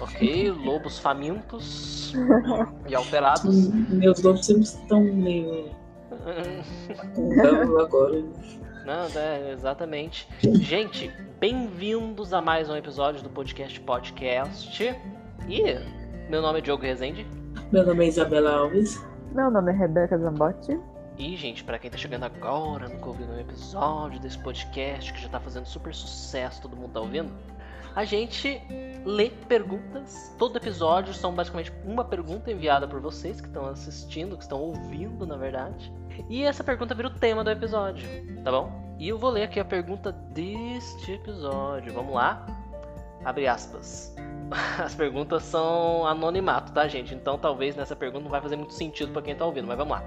Ok, lobos famintos e alterados. Meus lobos sempre estão meio. Não, agora. Não, é, exatamente. Gente, bem-vindos a mais um episódio do podcast Podcast. E meu nome é Diogo Rezende. Meu nome é Isabela Alves. Meu nome é Rebeca Zambotti. E, gente, para quem tá chegando agora, nunca ouviu um episódio desse podcast que já tá fazendo super sucesso, todo mundo tá ouvindo, a gente lê perguntas. Todo episódio são basicamente uma pergunta enviada por vocês que estão assistindo, que estão ouvindo, na verdade. E essa pergunta vira o tema do episódio, tá bom? E eu vou ler aqui a pergunta deste episódio. Vamos lá? Abre aspas. As perguntas são anonimato, tá, gente? Então talvez nessa pergunta não vai fazer muito sentido para quem tá ouvindo, mas vamos lá.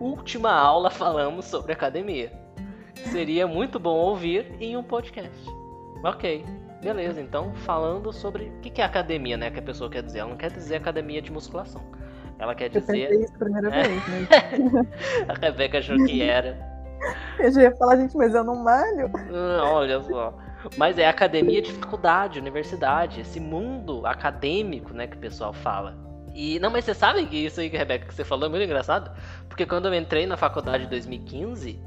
Última aula falamos sobre academia. Seria muito bom ouvir em um podcast. Ok, beleza. Então, falando sobre o que é academia, né? Que a pessoa quer dizer. Ela não quer dizer academia de musculação. Ela quer Eu dizer. pensei isso a primeira É. vez, né? a Rebeca achou que era. Eu já ia falar, gente, mas eu não malho. Hum, olha só. Mas é academia de faculdade, universidade, esse mundo acadêmico, né, que o pessoal fala. E não, mas você sabe que isso aí, Rebeca, que você falou é muito engraçado? Porque quando eu entrei na faculdade em 2015,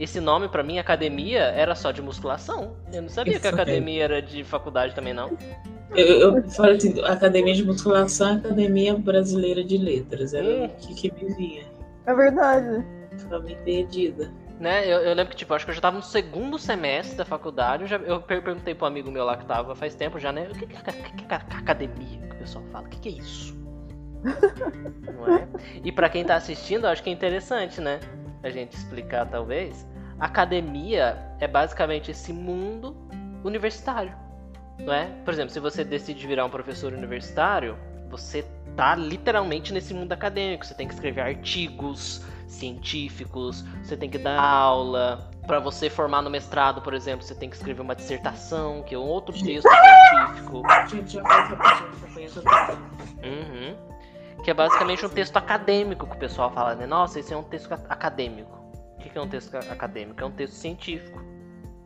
esse nome pra mim, academia, era só de musculação. Eu não sabia que Isso aí. academia era de faculdade também, não. Eu, eu falo assim, Academia de Musculação, Academia Brasileira de Letras. Era Hum. o que, que me vinha. É verdade. Ficava meio perdida. Né? Eu, eu lembro que, tipo, acho que eu já tava no segundo semestre da faculdade. Eu, já, eu per- perguntei pro amigo meu lá que tava faz tempo já, né? O que, que, é aca- que que é aca- academia que o pessoal fala? O que, que é isso? Não é? E pra quem tá assistindo, eu acho que é interessante, né? A gente explicar, talvez. Academia é basicamente esse mundo universitário. Não é? Por exemplo, se você decide virar um professor universitário, você tá literalmente nesse mundo acadêmico. Você tem que escrever artigos científicos, você tem que dar aula. Para você formar no mestrado, por exemplo, você tem que escrever uma dissertação, que é um outro texto científico. Gente, já acompanha todo mundo. Uhum. Que é basicamente um texto acadêmico que o pessoal fala, né? Nossa, esse é um texto ca- acadêmico. O que é um texto ca- acadêmico? É um texto científico.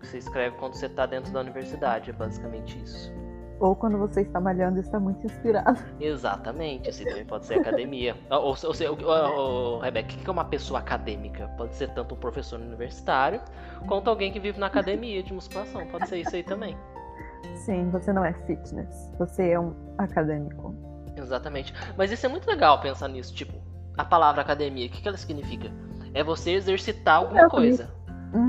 Que você escreve quando você está dentro da universidade, é basicamente isso. Ou quando você está malhando e está muito inspirado. Exatamente, assim também pode ser academia. Ou, ou, ou, ou, ou, Rebeca, o que é uma pessoa acadêmica? Pode ser tanto um professor universitário, quanto alguém que vive na academia de musculação. Pode ser isso aí também. Sim, você não é fitness. Você é um acadêmico. Exatamente. Mas isso é muito legal pensar nisso. Tipo, a palavra academia, o que, que ela significa? É você exercitar alguma É, coisa.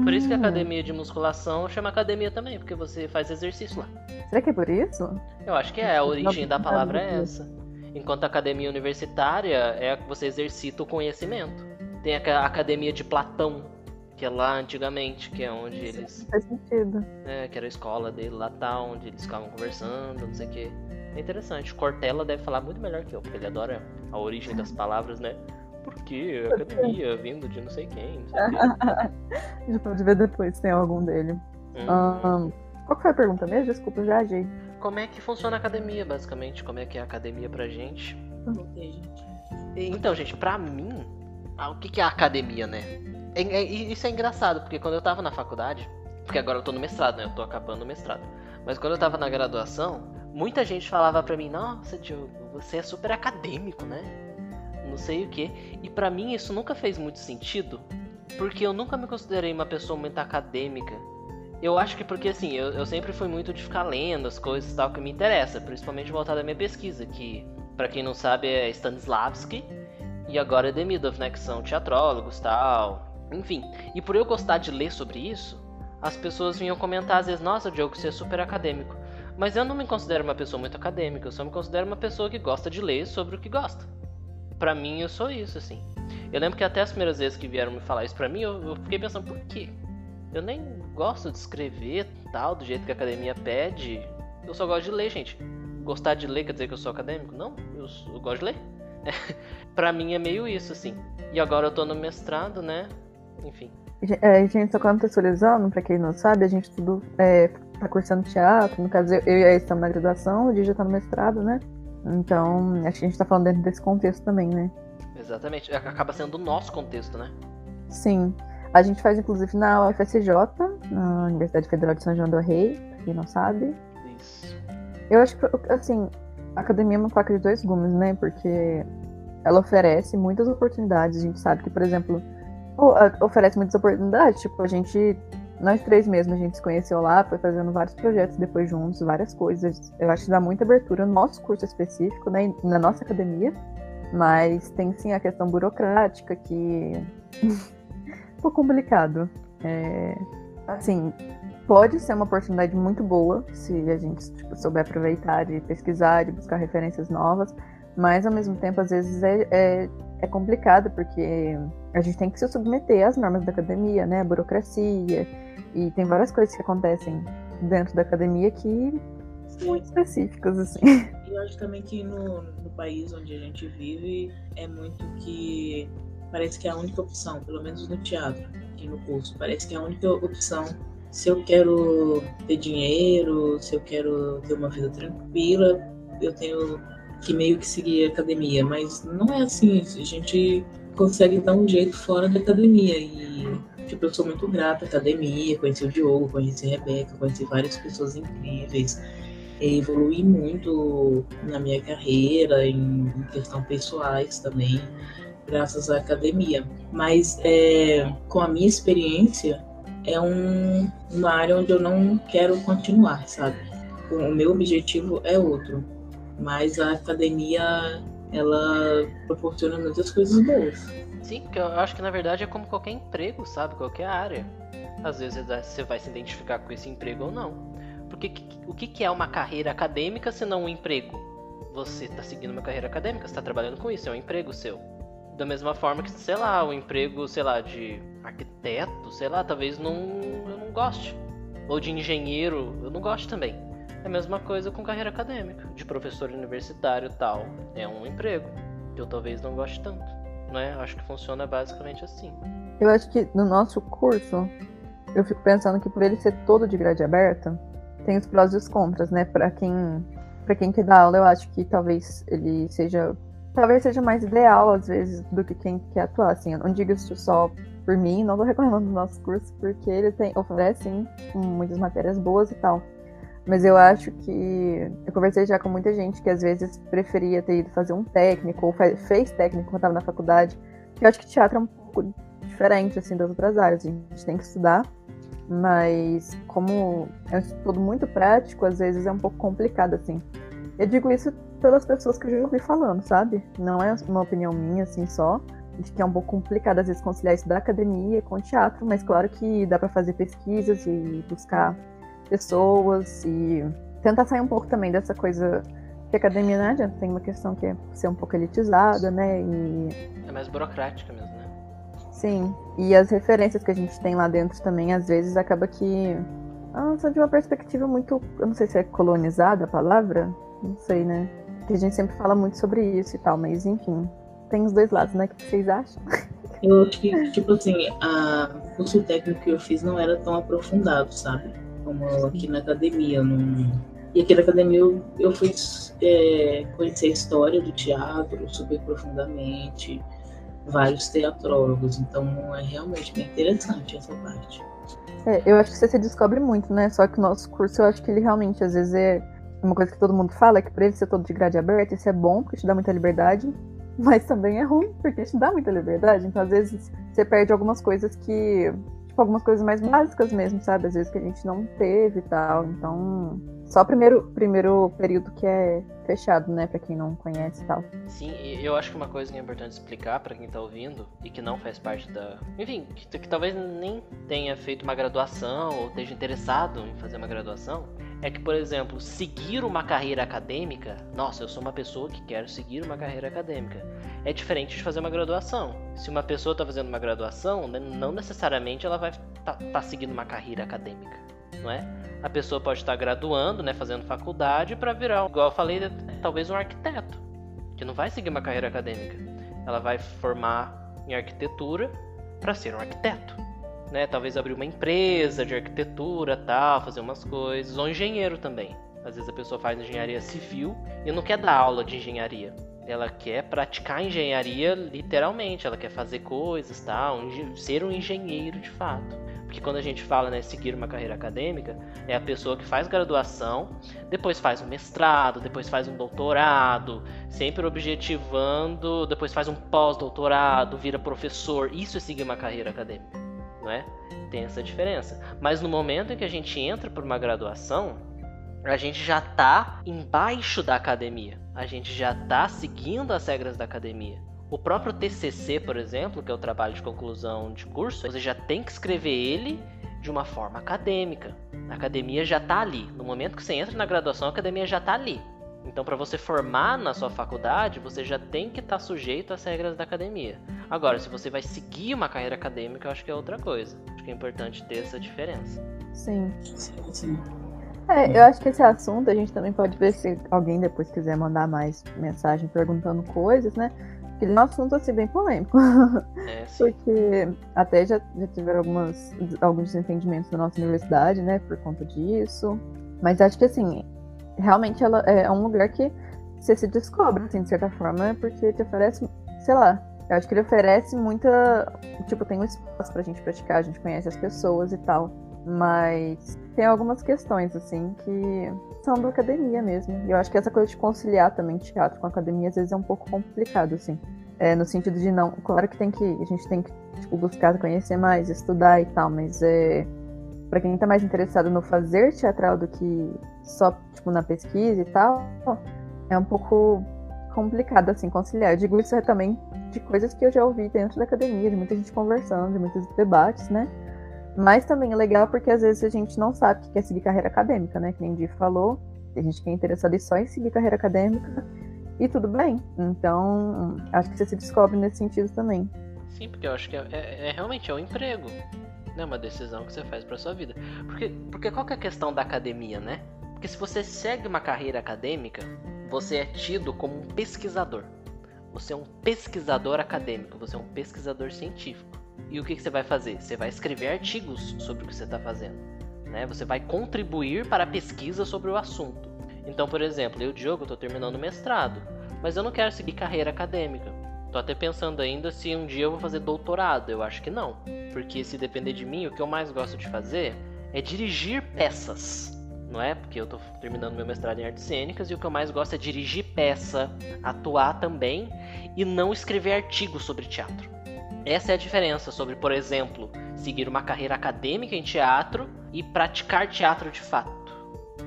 Por isso que a Hum, academia de musculação chama academia também, porque você faz exercício lá. Será que é por isso? Eu acho que é, a origem da palavra é essa. Enquanto a academia universitária é você exercita o conhecimento. Tem a ca- academia de Platão, que é lá antigamente, que é onde eles. Faz sentido. né, que era a escola dele lá tá, onde eles ficavam conversando, não sei o que. É interessante. Cortella deve falar muito melhor que eu, porque ele adora a origem das palavras, né? Por quê? Academia, vindo de não sei quem, não sei gente pode ver depois se tem algum dele. Hum. Ahn, qual que foi a pergunta mesmo? Desculpa, eu viajei. Como é que funciona a academia, basicamente? Como é que é a academia pra gente? E- Então, gente, pra mim, o que é a academia, né? É- é- isso é engraçado, porque quando eu tava na faculdade, porque agora eu tô no mestrado, né? Eu tô acabando o mestrado. Mas quando eu tava na graduação, muita gente falava pra mim, nossa, Diogo, você é super acadêmico, né? Não sei o que. E pra mim isso nunca fez muito sentido, porque eu nunca me considerei uma pessoa muito acadêmica. Eu acho que porque assim, eu, eu sempre fui muito de ficar lendo as coisas tal que me interessa, principalmente voltado à minha pesquisa, que Pra quem não sabe é Stanislavski e agora é Demidov, né, que são teatrólogos, tal. Enfim, e por eu gostar de ler sobre isso, as pessoas vinham comentar às vezes, nossa, Diogo, você é super acadêmico. Mas eu não me considero uma pessoa muito acadêmica, eu só me considero uma pessoa que gosta de ler sobre o que gosta. Pra mim, eu sou isso, assim. Eu lembro que até as primeiras vezes que vieram me falar isso pra mim, eu, eu fiquei pensando, por quê? Eu nem gosto de escrever tal, do jeito que a academia pede. Eu só gosto de ler, gente. Gostar de ler quer dizer que eu sou acadêmico? Não, eu, eu gosto de ler. pra mim é meio isso, assim. E agora eu tô no mestrado, né? Enfim. É, gente, só contextualizando, pra quem não sabe, a gente tudo é, tá cursando teatro. No caso, eu eu e a estamos na graduação, o Di já tá no mestrado, né? Então, acho que a gente tá falando dentro desse contexto também, né? Exatamente. Acaba sendo o nosso contexto, né? Sim. A gente faz, inclusive, na UFSJ, na Universidade Federal de São João do Rei, pra quem não sabe. Isso. Eu acho que, assim, a academia é uma faca de dois gumes, né? Porque ela oferece muitas oportunidades. A gente sabe que, por exemplo, oferece muitas oportunidades. Tipo, a gente, nós três mesmo, a gente se conheceu lá, foi fazendo vários projetos depois juntos, várias coisas. Eu acho que dá muita abertura no nosso curso específico, né? Na nossa academia. Mas tem sim a questão burocrática que. um pouco complicado. É, assim, pode ser uma oportunidade muito boa se a gente tipo, souber aproveitar de pesquisar, de buscar referências novas, mas ao mesmo tempo, às vezes é, é, é complicado porque a gente tem que se submeter às normas da academia, né? A burocracia, e tem várias coisas que acontecem dentro da academia que são muito específicas, assim. E eu acho também que no, no país onde a gente vive é muito que parece que é a única opção, pelo menos no teatro, aqui no curso, parece que é a única opção se eu quero ter dinheiro, se eu quero ter uma vida tranquila, eu tenho que meio que seguir a academia, mas não é assim, a gente consegue dar um jeito fora da academia e tipo, eu sou muito grata à academia, conheci o Diogo, conheci a Rebeca, conheci várias pessoas incríveis, evolui muito na minha carreira, em, em questão pessoais também graças à academia. Mas é, com a minha experiência, é um, uma área onde eu não quero continuar, sabe? O meu objetivo é outro, mas a academia ela proporciona muitas coisas boas. Sim, porque eu acho que na verdade é como qualquer emprego, sabe? Qualquer área. Às vezes você vai se identificar com esse emprego ou não. Porque o que é uma carreira acadêmica se não um emprego? Você está seguindo uma carreira acadêmica, está trabalhando com isso, é um emprego seu. Da mesma forma que, sei lá, o um emprego, sei lá, de arquiteto, sei lá, talvez não, eu não goste. Ou de engenheiro, eu não gosto também. É a mesma coisa com carreira acadêmica, de professor universitário tal. É um emprego que eu talvez não goste tanto. Não é? Acho que funciona basicamente assim. Eu acho que no nosso curso, eu fico pensando que por ele ser todo de grade aberta, tem os prós e os contras, né? Para quem para quem quer dar aula, eu acho que talvez ele seja talvez seja mais ideal, às vezes, do que quem quer atuar. Assim, eu não digo isso só por mim, não tô reclamando do nosso curso, porque ele tem, oferece, sim, muitas matérias boas e tal. Mas eu acho que. Eu conversei já com muita gente que às vezes preferia ter ido fazer um técnico, ou fez técnico quando estava na faculdade. Eu acho que teatro é um pouco diferente, assim, das outras áreas. A gente tem que estudar, mas como é um estudo muito prático, às vezes é um pouco complicado, assim. Eu digo isso pelas pessoas que eu já ouvi falando, sabe? Não é uma opinião minha, assim, só. De que é um pouco complicado, às vezes, conciliar isso da academia com o teatro, mas claro que dá para fazer pesquisas e buscar pessoas e tentar sair um pouco também dessa coisa que a academia não adianta, tem uma questão que é ser um pouco elitizada, né? E... É mais burocrática mesmo, né? Sim, e as referências que a gente tem lá dentro também, às vezes, acaba que ah, são de uma perspectiva muito, eu não sei se é colonizada a palavra, não sei, né? que a gente sempre fala muito sobre isso e tal, mas enfim, tem os dois lados, né? O que vocês acham? Eu acho que, tipo assim, a, o curso técnico que eu fiz não era tão aprofundado, sabe? Como aqui na academia. E aqui na academia eu, eu fui é, conhecer a história do teatro super profundamente, vários teatrólogos, então é realmente bem interessante essa parte. É, eu acho que você se descobre muito, né? Só que o nosso curso, eu acho que ele realmente, às vezes, é uma coisa que todo mundo fala é que por ele ser todo de grade aberta, isso é bom, porque te dá muita liberdade, mas também é ruim, porque te dá muita liberdade. Então, às vezes, você perde algumas coisas que. Tipo, algumas coisas mais básicas mesmo, sabe? Às vezes que a gente não teve e tal. Então, só o primeiro, primeiro período que é fechado, né, para quem não conhece e tal. Sim, eu acho que uma coisa que é importante explicar para quem tá ouvindo e que não faz parte da. Enfim, que, que talvez nem tenha feito uma graduação ou esteja interessado em fazer uma graduação é que, por exemplo, seguir uma carreira acadêmica, nossa, eu sou uma pessoa que quero seguir uma carreira acadêmica, é diferente de fazer uma graduação. Se uma pessoa está fazendo uma graduação, né, não necessariamente ela vai estar tá, tá seguindo uma carreira acadêmica, não é? A pessoa pode estar graduando, né, fazendo faculdade para virar, igual eu falei, talvez um arquiteto, que não vai seguir uma carreira acadêmica. Ela vai formar em arquitetura para ser um arquiteto né? Talvez abrir uma empresa de arquitetura, tal, fazer umas coisas, ou engenheiro também. Às vezes a pessoa faz engenharia civil e não quer dar aula de engenharia. Ela quer praticar engenharia literalmente, ela quer fazer coisas, tal, ser um engenheiro de fato. Porque quando a gente fala, né, seguir uma carreira acadêmica, é a pessoa que faz graduação, depois faz um mestrado, depois faz um doutorado, sempre objetivando, depois faz um pós-doutorado, vira professor. Isso é seguir uma carreira acadêmica, não é? Tem essa diferença. Mas no momento em que a gente entra por uma graduação, a gente já está embaixo da academia. A gente já está seguindo as regras da academia. O próprio TCC, por exemplo, que é o trabalho de conclusão de curso, você já tem que escrever ele de uma forma acadêmica. A academia já está ali. No momento que você entra na graduação, a academia já está ali. Então, para você formar na sua faculdade, você já tem que estar tá sujeito às regras da academia. Agora, se você vai seguir uma carreira acadêmica, eu acho que é outra coisa. Acho que é importante ter essa diferença. Sim. Sim. É, eu acho que esse assunto a gente também pode ver se alguém depois quiser mandar mais mensagem perguntando coisas, né? Ele é um assunto assim bem polêmico. É, Porque até já, já tiveram algumas, alguns desentendimentos na nossa universidade, né, por conta disso. Mas acho que assim, realmente ela é um lugar que você se descobre, assim, de certa forma, porque te oferece, sei lá, eu acho que ele oferece muita. Tipo, tem um espaço pra gente praticar, a gente conhece as pessoas e tal. Mas tem algumas questões, assim, que são da academia mesmo. E eu acho que essa coisa de conciliar também teatro com academia às vezes é um pouco complicado, assim. É, no sentido de não. Claro que tem que. A gente tem que tipo, buscar conhecer mais, estudar e tal, mas é. Pra quem tá mais interessado no fazer teatral do que só, tipo, na pesquisa e tal, é um pouco complicado, assim, conciliar. Eu digo isso é também de coisas que eu já ouvi dentro da academia, de muita gente conversando, de muitos debates, né? Mas também é legal porque às vezes a gente não sabe que quer seguir carreira acadêmica, né? Que nem o falou, tem gente que é interessada só em seguir carreira acadêmica e tudo bem. Então, acho que você se descobre nesse sentido também. Sim, porque eu acho que é, é, é realmente é um emprego, né? Uma decisão que você faz para sua vida. Porque, porque qual que é a questão da academia, né? Porque se você segue uma carreira acadêmica, você é tido como um pesquisador. Você é um pesquisador acadêmico, você é um pesquisador científico. E o que, que você vai fazer? Você vai escrever artigos sobre o que você está fazendo. Né? Você vai contribuir para a pesquisa sobre o assunto. Então, por exemplo, eu, Diogo, estou terminando o mestrado, mas eu não quero seguir carreira acadêmica. Tô até pensando ainda se um dia eu vou fazer doutorado. Eu acho que não. Porque se depender de mim, o que eu mais gosto de fazer é dirigir peças. Não é? Porque eu tô terminando meu mestrado em artes cênicas e o que eu mais gosto é dirigir peça, atuar também e não escrever artigos sobre teatro. Essa é a diferença sobre, por exemplo, seguir uma carreira acadêmica em teatro e praticar teatro de fato,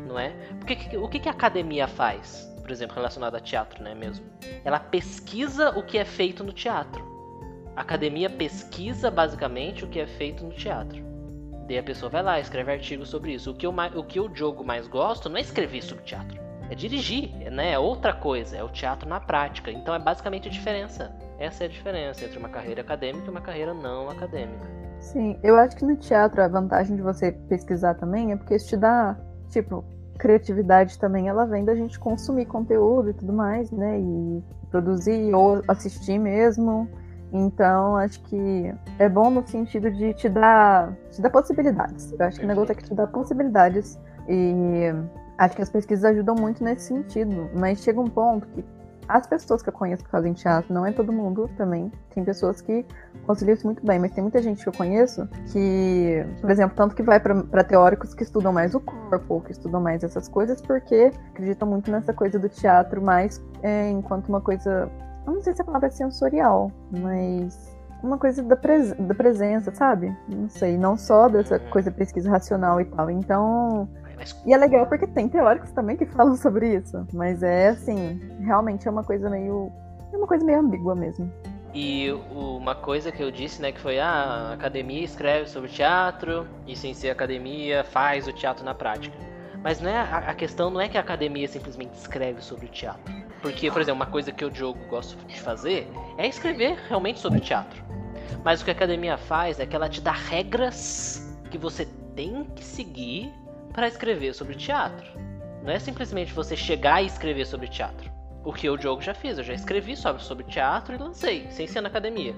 não é? Porque, o que, a academia faz, por exemplo, relacionado a teatro, né, mesmo? Ela pesquisa o que é feito no teatro. A academia pesquisa basicamente o que é feito no teatro. Daí a pessoa vai lá, escreve artigos sobre isso. O que eu, o que eu jogo mais gosto não é escrever sobre teatro, é dirigir, né? É outra coisa, é o teatro na prática. Então é basicamente a diferença. Essa é a diferença entre uma carreira acadêmica e uma carreira não acadêmica. Sim, eu acho que no teatro a vantagem de você pesquisar também é porque isso te dá, tipo, criatividade também, ela vem da gente consumir conteúdo e tudo mais, né? E produzir ou assistir mesmo. Então, acho que é bom no sentido de te dar, te dar possibilidades. Eu acho que o negócio é que te dá possibilidades. E acho que as pesquisas ajudam muito nesse sentido. Mas chega um ponto que as pessoas que eu conheço que fazem teatro, não é todo mundo também. Tem pessoas que conciliam isso muito bem, mas tem muita gente que eu conheço que, por exemplo, tanto que vai para teóricos que estudam mais o corpo, que estudam mais essas coisas, porque acreditam muito nessa coisa do teatro mais é, enquanto uma coisa. Não sei se a palavra é sensorial, mas uma coisa da, pres da presença, sabe? Não sei, não só dessa coisa pesquisa racional e tal. Então, mas... E é legal porque tem teóricos também que falam sobre isso. Mas é assim, realmente é uma coisa meio. É uma coisa meio ambígua mesmo. E uma coisa que eu disse, né, que foi ah, a academia escreve sobre teatro, e sem ser academia faz o teatro na prática. Mas não é, a, questão não é que a academia simplesmente escreve sobre o teatro. Porque, por exemplo, uma coisa que eu, Diogo, gosto de fazer é escrever realmente sobre teatro. Mas o que a academia faz é que ela te dá regras que você tem que seguir para escrever sobre teatro. Não é simplesmente você chegar e escrever sobre teatro. O que o Diogo já fez, eu já escrevi sobre, sobre teatro e lancei, sem ser na academia.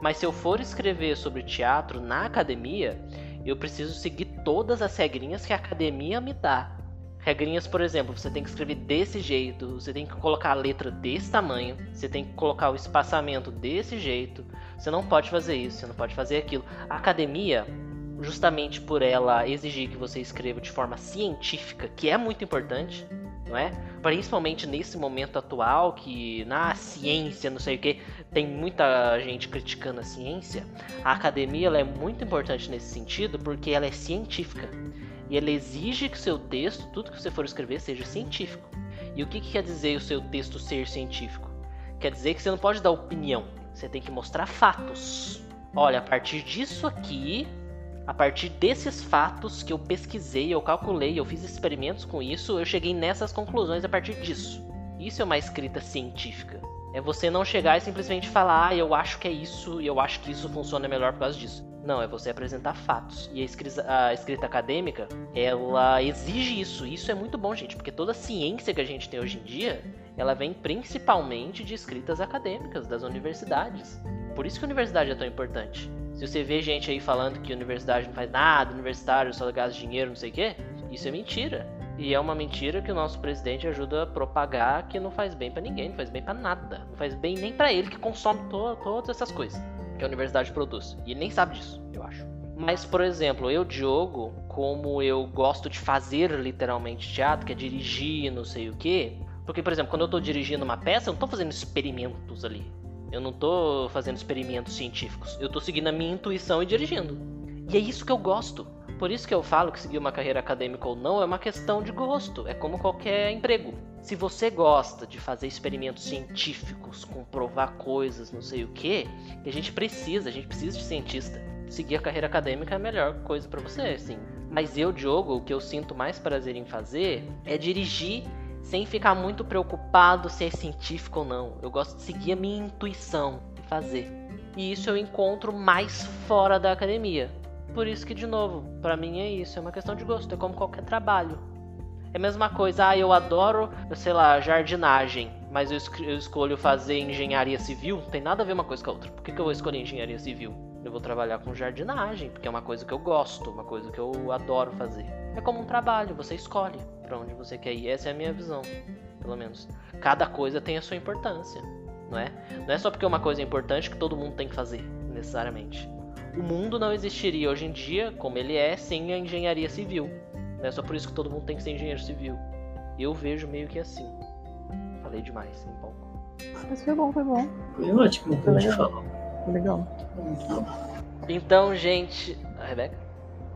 Mas se eu for escrever sobre teatro na academia, eu preciso seguir todas as regrinhas que a academia me dá. Regrinhas, por exemplo, você tem que escrever desse jeito, você tem que colocar a letra desse tamanho, você tem que colocar o espaçamento desse jeito. Você não pode fazer isso, você não pode fazer aquilo. A academia, justamente por ela exigir que você escreva de forma científica, que é muito importante, não é? Principalmente nesse momento atual que na ciência, não sei o que, tem muita gente criticando a ciência. A academia é muito importante nesse sentido porque ela é científica. E ela exige que seu texto, tudo que você for escrever, seja científico. E o que, que quer dizer o seu texto ser científico? Quer dizer que você não pode dar opinião, você tem que mostrar fatos. Olha, a partir disso aqui, a partir desses fatos que eu pesquisei, eu calculei, eu fiz experimentos com isso, eu cheguei nessas conclusões a partir disso. Isso é uma escrita científica. É você não chegar e simplesmente falar, ah, eu acho que é isso e eu acho que isso funciona melhor por causa disso. Não, é você apresentar fatos. E a escrita, a escrita, acadêmica, ela exige isso. Isso é muito bom, gente, porque toda a ciência que a gente tem hoje em dia, ela vem principalmente de escritas acadêmicas das universidades. Por isso que a universidade é tão importante. Se você vê gente aí falando que a universidade não faz nada, universitário só gasta dinheiro, não sei o quê, isso é mentira. E é uma mentira que o nosso presidente ajuda a propagar que não faz bem para ninguém, não faz bem para nada. Não faz bem nem para ele que consome to todas essas coisas que a universidade produz. E ele nem sabe disso, eu acho. Mas, por exemplo, eu, Diogo, como eu gosto de fazer literalmente teatro, que é dirigir, não sei o quê. Porque, por exemplo, quando eu tô dirigindo uma peça, eu não tô fazendo experimentos ali. Eu não tô fazendo experimentos científicos. Eu tô seguindo a minha intuição e dirigindo. E é isso que eu gosto. Por isso que eu falo que seguir uma carreira acadêmica ou não é uma questão de gosto, é como qualquer emprego. Se você gosta de fazer experimentos científicos, comprovar coisas, não sei o que, a gente precisa, a gente precisa de cientista. Seguir a carreira acadêmica é a melhor coisa para você, sim. Mas eu, Diogo, o que eu sinto mais prazer em fazer é dirigir sem ficar muito preocupado se é científico ou não. Eu gosto de seguir a minha intuição e fazer. E isso eu encontro mais fora da academia. Por isso que, de novo, para mim é isso, é uma questão de gosto, é como qualquer trabalho. É a mesma coisa, ah, eu adoro, sei lá, jardinagem, mas eu, eu escolho fazer engenharia civil, não tem nada a ver uma coisa com a outra. Por que, que eu vou escolher engenharia civil? Eu vou trabalhar com jardinagem, porque é uma coisa que eu gosto, uma coisa que eu adoro fazer. É como um trabalho, você escolhe para onde você quer ir. Essa é a minha visão, pelo menos. Cada coisa tem a sua importância, não é? Não é só porque uma coisa é importante que todo mundo tem que fazer, necessariamente o mundo não existiria hoje em dia, como ele é, sem a engenharia civil. É só por isso que todo mundo tem que ser engenheiro civil. Eu vejo meio que assim. Falei demais, um pouco. Mas foi bom, foi bom. Foi ótimo, foi legal. Foi legal. Então, gente. A Rebeca?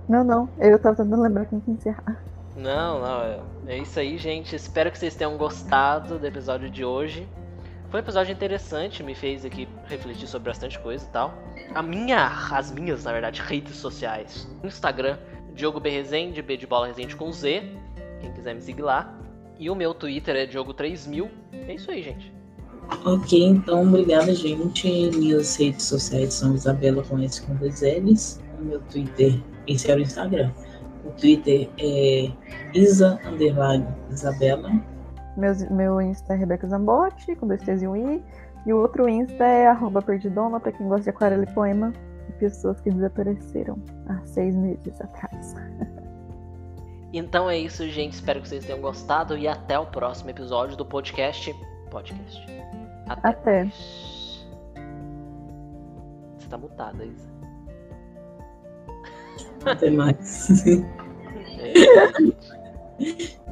Não, não. Eu tava tentando lembrar quem que encerrar. Não, não. É, é isso aí, gente. Espero que vocês tenham gostado do episódio de hoje. Foi um episódio interessante, me fez aqui refletir sobre bastante coisa e tal. A minha, as minhas, na verdade, redes sociais. Instagram, Diogo B Resende, B de bola Resende com Z. Quem quiser me seguir lá. E o meu Twitter é Diogo3000. É isso aí, gente. Ok, então obrigada, gente. Minhas redes sociais são Isabela com S com dois L's. O meu Twitter, esse era o Instagram. Twitter é Isa Isabela meu, meu Insta é Rebeca Zambotti, com dois T's e um I. E o outro Insta é arroba perdidoma, pra quem gosta de aquarela e poema. E pessoas que desapareceram há seis meses atrás. Então é isso, gente. Espero que vocês tenham gostado e até o próximo episódio do podcast. Podcast. Até. até. Você tá mutada, Isa. Até mais. Yeah.